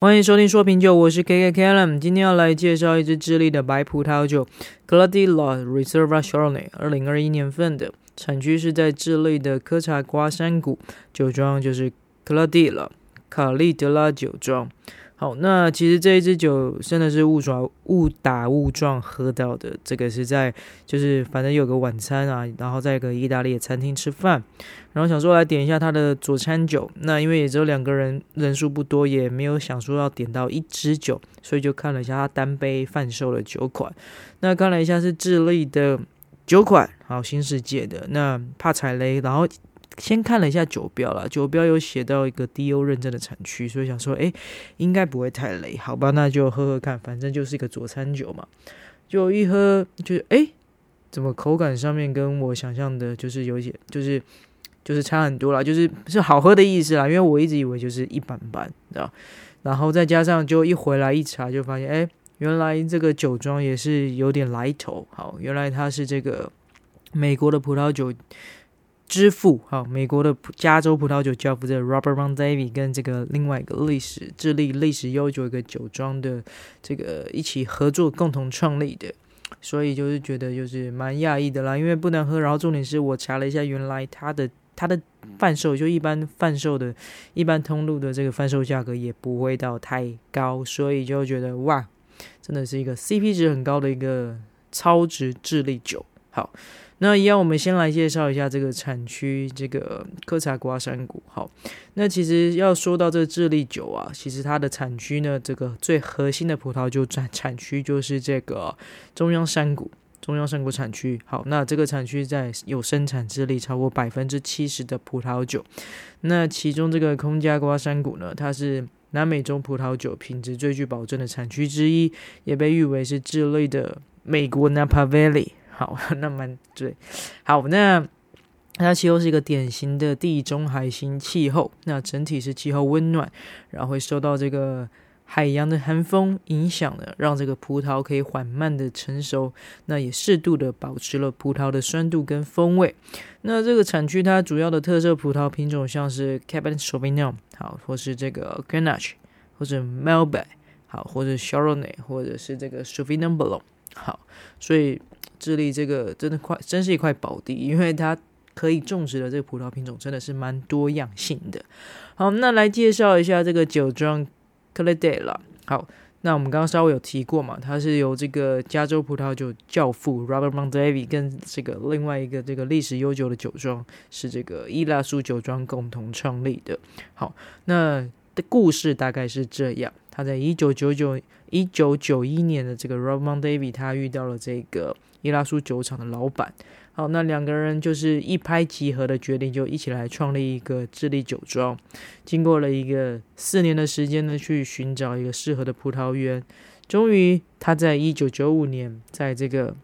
欢迎收听说品酒，我是 K K Callum，。今天要来介绍一支智利的白葡萄酒，Cladilla Reserva Chardonnay，二零二一年份的，产区是在智利的科查瓜山谷，酒庄就是 Cladilla 卡利德拉酒庄。好，那其实这一支酒真的是误抓误打误撞喝到的。这个是在就是反正有个晚餐啊，然后在一个意大利的餐厅吃饭，然后想说来点一下他的佐餐酒。那因为也只有两个人，人数不多，也没有想说要点到一支酒，所以就看了一下他单杯贩售的酒款。那看了一下是智利的酒款，好，新世界的。那怕踩雷，然后。先看了一下酒标啦，酒标有写到一个 DO 认证的产区，所以想说，哎，应该不会太雷，好吧，那就喝喝看，反正就是一个佐餐酒嘛。就一喝，就是哎，怎么口感上面跟我想象的，就是有一些，就是就是差很多啦，就是是好喝的意思啦，因为我一直以为就是一般般，知道？然后再加上就一回来一查，就发现，哎，原来这个酒庄也是有点来头，好，原来它是这个美国的葡萄酒。之父，好，美国的加州葡萄酒教父这 Robert Mondavi 跟这个另外一个历史智利历史悠久一个酒庄的这个一起合作共同创立的，所以就是觉得就是蛮讶异的啦，因为不能喝。然后重点是我查了一下，原来它的它的贩售就一般贩售的一般通路的这个贩售价格也不会到太高，所以就觉得哇，真的是一个 CP 值很高的一个超值智利酒。好。那一样，我们先来介绍一下这个产区，这个科查瓜山谷。好，那其实要说到这个智利酒啊，其实它的产区呢，这个最核心的葡萄酒产产区就是这个中央山谷，中央山谷产区。好，那这个产区在有生产智利超过百分之七十的葡萄酒。那其中这个空加瓜山谷呢，它是南美洲葡萄酒品质最具保证的产区之一，也被誉为是智利的美国 Napa Valley。好，那蛮对。好，那它气候是一个典型的地中海型气候。那整体是气候温暖，然后会受到这个海洋的寒风影响的，让这个葡萄可以缓慢的成熟。那也适度的保持了葡萄的酸度跟风味。那这个产区它主要的特色葡萄品种像是 Cabernet Sauvignon，好，或是这个 Grenache，或者 Malbec，好，或者 Chardonnay，或者是这个 Sauvignon Blanc，好，所以。智利这个真的块，真是一块宝地，因为它可以种植的这个葡萄品种真的是蛮多样性的。好，那来介绍一下这个酒庄 Clartilla。好，那我们刚刚稍微有提过嘛，它是由这个加州葡萄酒教父 Robert Mondavi 跟这个另外一个这个历史悠久的酒庄是这个伊拉苏酒庄共同创立的。好，那的故事大概是这样。他在一九九九一九九一年的这个 Robert Mondavi，他遇到了这个伊拉苏酒厂的老板。好，那两个人就是一拍即合的决定，就一起来创立一个智利酒庄。经过了一个四年的时间呢，去寻找一个适合的葡萄园，终于他在一九九五年，在这个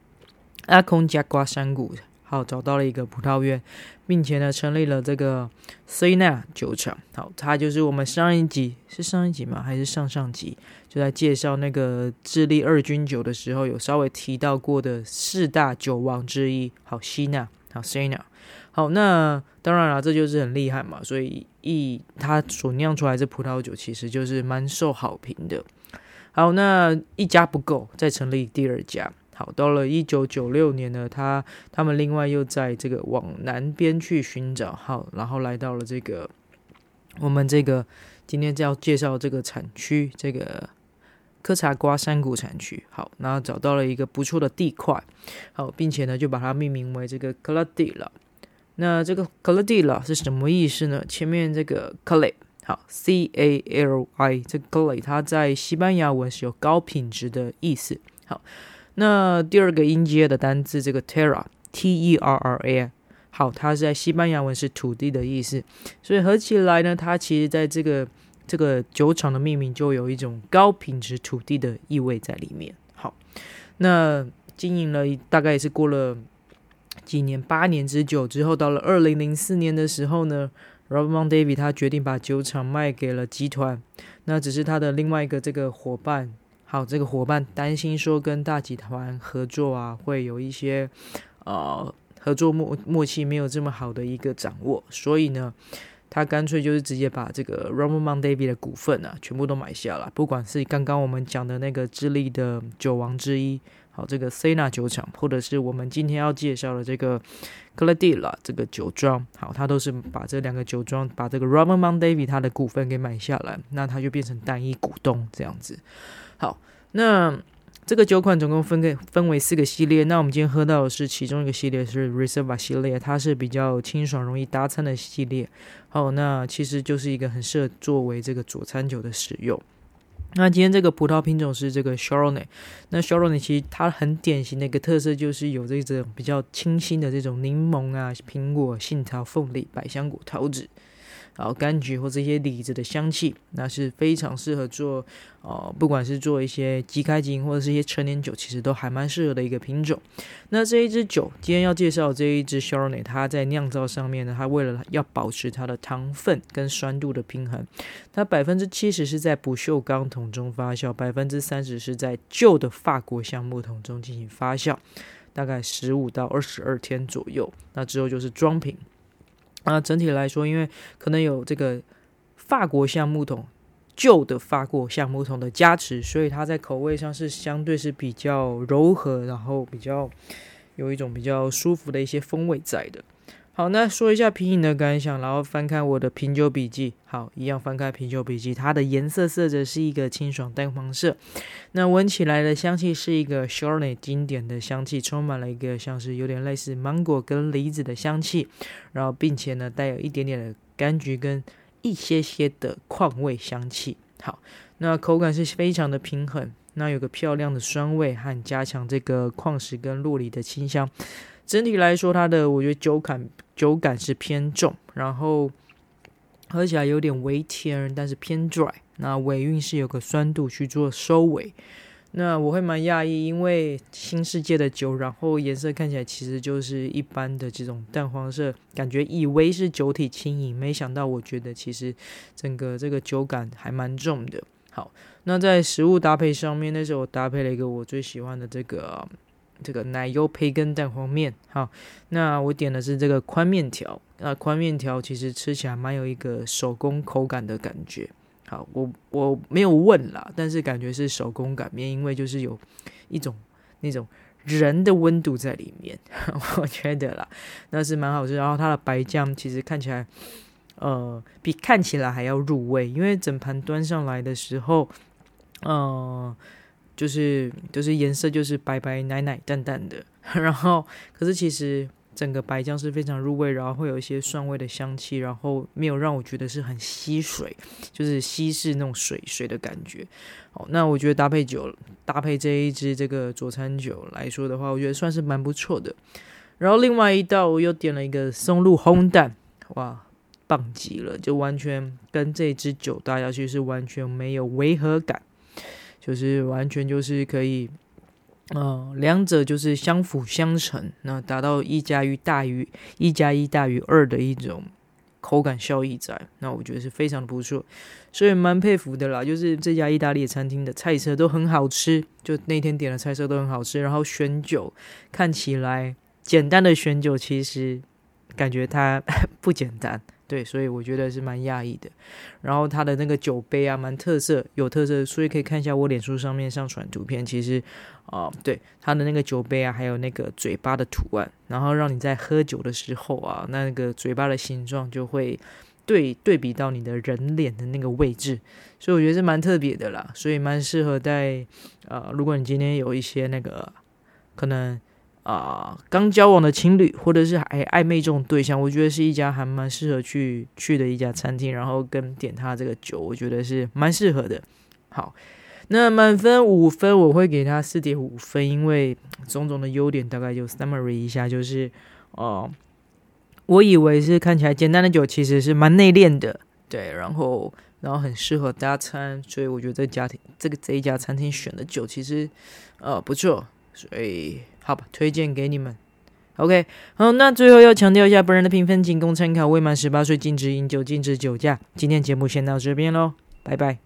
阿空加瓜山谷。好，找到了一个葡萄园，并且呢，成立了这个 Sena 酒厂。好，它就是我们上一集是上一集吗？还是上上集？就在介绍那个智利二军酒的时候，有稍微提到过的四大酒王之一。好，西纳，好，Sena。好，那当然了，这就是很厉害嘛。所以一它所酿出来这葡萄酒，其实就是蛮受好评的。好，那一家不够，再成立第二家。好，到了一九九六年呢，他他们另外又在这个往南边去寻找，好，然后来到了这个我们这个今天就要介绍这个产区，这个科查瓜山谷产区。好，然后找到了一个不错的地块，好，并且呢就把它命名为这个 Clartilla。那这个 Clartilla 是什么意思呢？前面这个 Clay，好，C A L I，这个 Clay 它在西班牙文是有高品质的意思，好。那第二个音阶的单字，这个 terra，T-E-R-R-A，好，它是在西班牙文是土地的意思，所以合起来呢，它其实在这个这个酒厂的命名就有一种高品质土地的意味在里面。好，那经营了大概也是过了几年，八年之久之后，到了二零零四年的时候呢，Robert Mondavi 他决定把酒厂卖给了集团，那只是他的另外一个这个伙伴。好，这个伙伴担心说跟大集团合作啊，会有一些呃合作默默契没有这么好的一个掌握，所以呢，他干脆就是直接把这个 Roman Mondavie 的股份啊，全部都买下了。不管是刚刚我们讲的那个智利的酒王之一，好，这个 Sena 酒厂，或者是我们今天要介绍的这个 Cladila 这个酒庄，好，他都是把这两个酒庄，把这个 Roman Mondavie 他的股份给买下来，那他就变成单一股东这样子。好，那。这个酒款总共分给分为四个系列，那我们今天喝到的是其中一个系列是 Reserva 系列，它是比较清爽、容易搭餐的系列。好，那其实就是一个很适合作为这个佐餐酒的使用。那今天这个葡萄品种是这个 Charone，那 Charone 其实它很典型的一个特色就是有这种比较清新的这种柠檬啊、苹果、杏桃、凤梨、百香果、桃子。然后柑橘或这些李子的香气，那是非常适合做，呃，不管是做一些即开型或者是一些陈年酒，其实都还蛮适合的一个品种。那这一支酒，今天要介绍这一支 Chardonnay，它在酿造上面呢，它为了要保持它的糖分跟酸度的平衡，它百分之七十是在不锈钢桶中发酵，百分之三十是在旧的法国橡木桶中进行发酵，大概十五到二十二天左右。那之后就是装瓶。那，整体来说，因为可能有这个法国橡木桶，旧的法国橡木桶的加持，所以它在口味上是相对是比较柔和，然后比较有一种比较舒服的一些风味在的。好，那说一下品饮的感想，然后翻开我的品酒笔记。好，一样翻开品酒笔记，它的颜色色泽是一个清爽淡黄色。那闻起来的香气是一个 Chardonnay 经典的香气，充满了一个像是有点类似芒果跟梨子的香气，然后并且呢带有一点点的柑橘跟一些些的矿味香气。好，那口感是非常的平衡，那有个漂亮的酸味和加强这个矿石跟酪梨的清香。整体来说，它的我觉得酒感酒感是偏重，然后喝起来有点微甜，但是偏 dry。那尾韵是有个酸度去做收尾。那我会蛮讶异，因为新世界的酒，然后颜色看起来其实就是一般的这种淡黄色，感觉以为是酒体轻盈，没想到我觉得其实整个这个酒感还蛮重的。好，那在食物搭配上面，那时候我搭配了一个我最喜欢的这个。这个奶油培根蛋黄面，好，那我点的是这个宽面条。那宽面条其实吃起来蛮有一个手工口感的感觉。好，我我没有问啦，但是感觉是手工擀面，因为就是有一种那种人的温度在里面，我觉得啦，那是蛮好吃。然后它的白酱其实看起来，呃，比看起来还要入味，因为整盘端上来的时候，嗯、就是就是颜色就是白白奶奶淡淡的，然后可是其实整个白酱是非常入味，然后会有一些蒜味的香气，然后没有让我觉得是很吸水，就是稀释那种水水的感觉。好，那我觉得搭配酒搭配这一支这个佐餐酒来说的话，我觉得算是蛮不错的。然后另外一道我又点了一个松露烘蛋，哇，棒极了，就完全跟这支酒搭下去是完全没有违和感。就是完全就是可以，呃，两者就是相辅相成，那达到一加一大于一加一大于二的一种口感效益在，那我觉得是非常不错，所以蛮佩服的啦。就是这家意大利餐厅的菜色都很好吃，就那天点的菜色都很好吃，然后选酒看起来简单的选酒，其实感觉它 不简单。对，所以我觉得是蛮讶异的。然后它的那个酒杯啊，蛮特色，有特色，所以可以看一下我脸书上面上传图片。其实啊、对它的那个酒杯啊，还有那个嘴巴的图案，然后让你在喝酒的时候啊，那个嘴巴的形状就会对对比到你的人脸的那个位置，所以我觉得是蛮特别的啦。所以蛮适合在、呃，如果你今天有一些那个可能。啊，刚交往的情侣，或者是还暧昧这种对象，我觉得是一家还蛮适合去去的一家餐厅，然后跟点他这个酒，我觉得是蛮适合的。好，那满分五分，我会给他四点五分，因为种种的优点大概就 summary 一下，就是哦、呃，我以为是看起来简单的酒，其实是蛮内敛的，对，然后然后很适合搭餐，所以我觉得这家庭这个这一家餐厅选的酒其实呃不错，所以。好吧，推荐给你们。OK，好，那最后要强调一下，本人的评分仅供参考，未满十八岁禁止饮酒，禁止酒驾。今天节目先到这边喽，拜拜。